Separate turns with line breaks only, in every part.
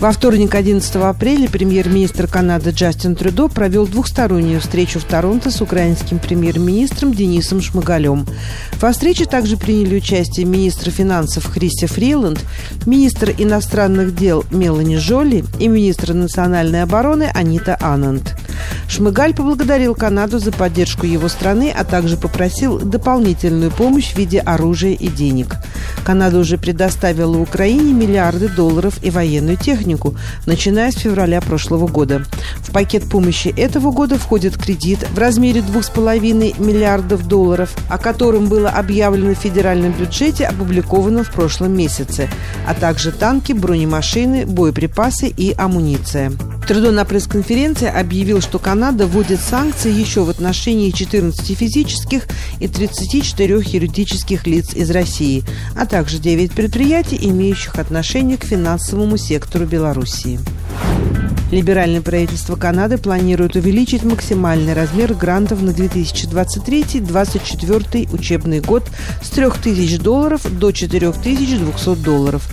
Во вторник, 11 апреля, премьер-министр Канады Джастин Трюдо провел двухстороннюю встречу в Торонто с украинским премьер-министром Денисом Шмыгалем. Во встрече также приняли участие министр финансов Христи Фриланд, министр иностранных дел Мелани Жолли и министр национальной обороны Анита Ананд. Шмыгаль поблагодарил Канаду за поддержку его страны, а также попросил дополнительную помощь в виде оружия и денег. Канада уже предоставила Украине миллиарды долларов и военную технику, начиная с февраля прошлого года. В пакет помощи этого года входит кредит в размере 2,5 миллиардов долларов, о котором было объявлено в федеральном бюджете, опубликованном в прошлом месяце, а также танки, бронемашины, боеприпасы и амуниция. Трудо на пресс-конференции объявил, что Канада вводит санкции еще в отношении 14 физических и 34 юридических лиц из России, а также 9 предприятий, имеющих отношение к финансовому сектору Белоруссии. Либеральное правительство Канады планирует увеличить максимальный размер грантов на 2023-2024 учебный год с 3000 долларов до 4200 долларов.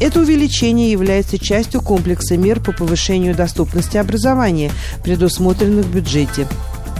Это увеличение является частью комплекса мер по повышению доступности образования, предусмотренных в бюджете.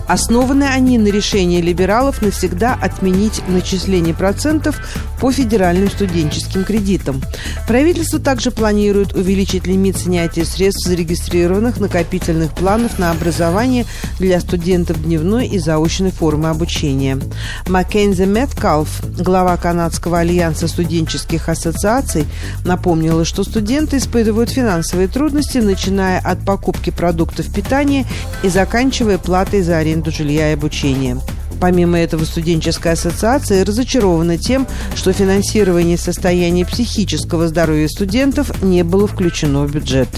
Основаны они на решении либералов навсегда отменить начисление процентов по федеральным студенческим кредитам. Правительство также планирует увеличить лимит снятия средств зарегистрированных накопительных планов на образование для студентов дневной и заочной формы обучения. Маккензи Меткалф, глава Канадского альянса студенческих ассоциаций, напомнила, что студенты испытывают финансовые трудности, начиная от покупки продуктов питания и заканчивая платой за аренду аренду жилья и обучения. Помимо этого, студенческая ассоциация разочарована тем, что финансирование состояния психического здоровья студентов не было включено в бюджет.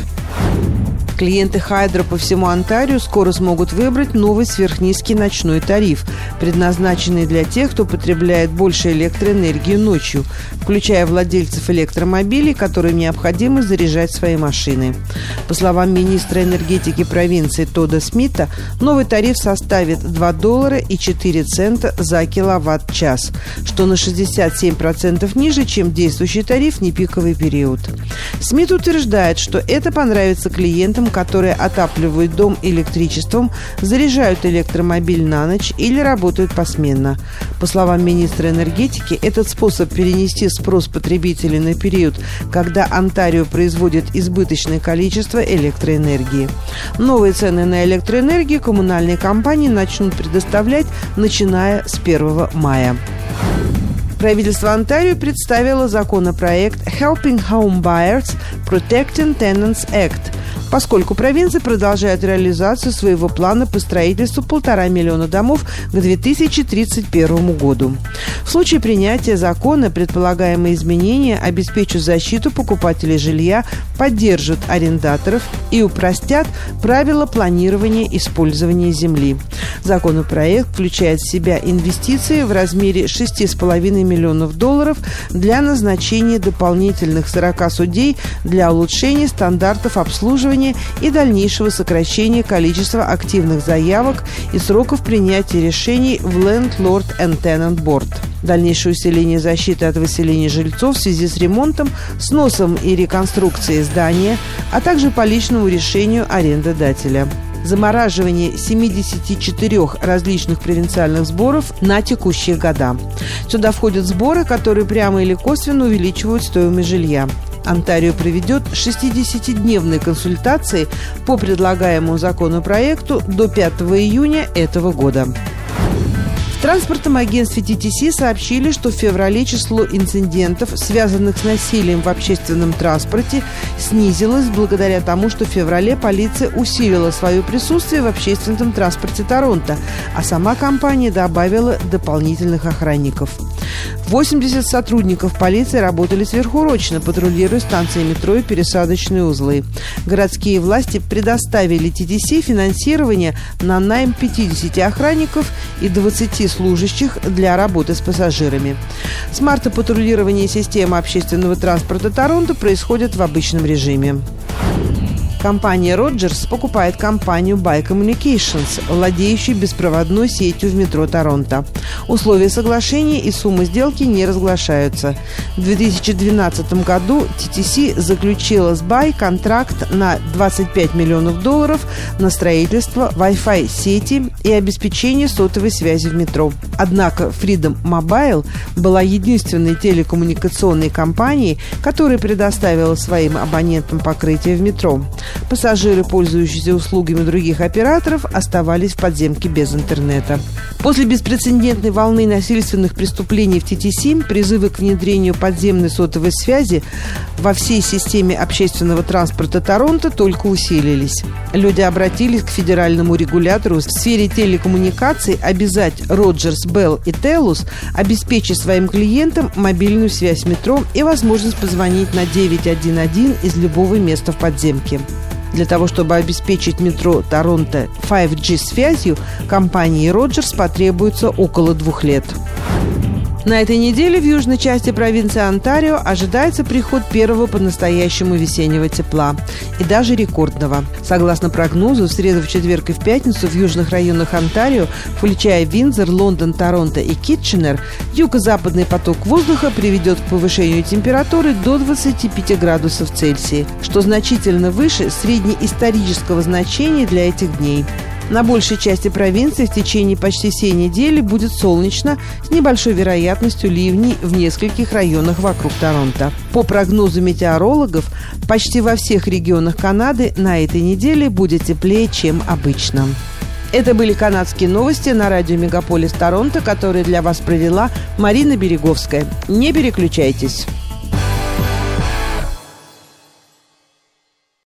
Клиенты Хайдра по всему Онтарио скоро смогут выбрать новый сверхнизкий ночной тариф, предназначенный для тех, кто потребляет больше электроэнергии ночью, включая владельцев электромобилей, которым необходимо заряжать свои машины. По словам министра энергетики провинции Тода Смита, новый тариф составит 2 доллара и 4 цента за киловатт-час, что на 67% ниже, чем действующий тариф в непиковый период. Смит утверждает, что это понравится клиентам, которые отапливают дом электричеством, заряжают электромобиль на ночь или работают посменно. По словам министра энергетики, этот способ перенести спрос потребителей на период, когда Онтарио производит избыточное количество электроэнергии. Новые цены на электроэнергию коммунальные компании начнут предоставлять, начиная с 1 мая. Правительство Онтарио представило законопроект Helping Home Buyers Protecting Tenants Act – поскольку провинция продолжает реализацию своего плана по строительству полтора миллиона домов к 2031 году. В случае принятия закона предполагаемые изменения обеспечат защиту покупателей жилья, поддержат арендаторов и упростят правила планирования использования земли. Законопроект включает в себя инвестиции в размере 6,5 миллионов долларов для назначения дополнительных 40 судей для улучшения стандартов обслуживания оборудования и дальнейшего сокращения количества активных заявок и сроков принятия решений в Landlord and Tenant Board. Дальнейшее усиление защиты от выселения жильцов в связи с ремонтом, сносом и реконструкцией здания, а также по личному решению арендодателя замораживание 74 различных провинциальных сборов на текущие года. Сюда входят сборы, которые прямо или косвенно увеличивают стоимость жилья. Онтарио проведет 60-дневные консультации по предлагаемому законопроекту до 5 июня этого года. В транспортном агентстве TTC сообщили, что в феврале число инцидентов, связанных с насилием в общественном транспорте, снизилось благодаря тому, что в феврале полиция усилила свое присутствие в общественном транспорте Торонто, а сама компания добавила дополнительных охранников. 80 сотрудников полиции работали сверхурочно, патрулируя станции метро и пересадочные узлы. Городские власти предоставили ТТС финансирование на найм 50 охранников и 20 служащих для работы с пассажирами. С марта патрулирование системы общественного транспорта Торонто происходит в обычном режиме. Компания Rogers покупает компанию Buy Communications, владеющую беспроводной сетью в метро Торонто. Условия соглашения и суммы сделки не разглашаются. В 2012 году TTC заключила с Buy контракт на 25 миллионов долларов на строительство Wi-Fi сети и обеспечение сотовой связи в метро. Однако Freedom Mobile была единственной телекоммуникационной компанией, которая предоставила своим абонентам покрытие в метро. Пассажиры, пользующиеся услугами других операторов, оставались в подземке без интернета. После беспрецедентной волны насильственных преступлений в ТТС призывы к внедрению подземной сотовой связи во всей системе общественного транспорта Торонто только усилились. Люди обратились к федеральному регулятору в сфере телекоммуникаций обязать Роджерс, Белл и Телус обеспечить своим клиентам мобильную связь метро и возможность позвонить на 911 из любого места в подземке. Для того, чтобы обеспечить метро Торонто 5G связью, компании Rogers потребуется около двух лет. На этой неделе в южной части провинции Онтарио ожидается приход первого по-настоящему весеннего тепла и даже рекордного. Согласно прогнозу, в среду, в четверг и в пятницу в южных районах Онтарио, включая Винзор, Лондон, Торонто и Китченер, юго-западный поток воздуха приведет к повышению температуры до 25 градусов Цельсия, что значительно выше среднеисторического значения для этих дней. На большей части провинции в течение почти всей недели будет солнечно с небольшой вероятностью ливней в нескольких районах вокруг Торонто. По прогнозу метеорологов, почти во всех регионах Канады на этой неделе будет теплее, чем обычно. Это были канадские новости на радио «Мегаполис Торонто», которые для вас провела Марина Береговская. Не переключайтесь.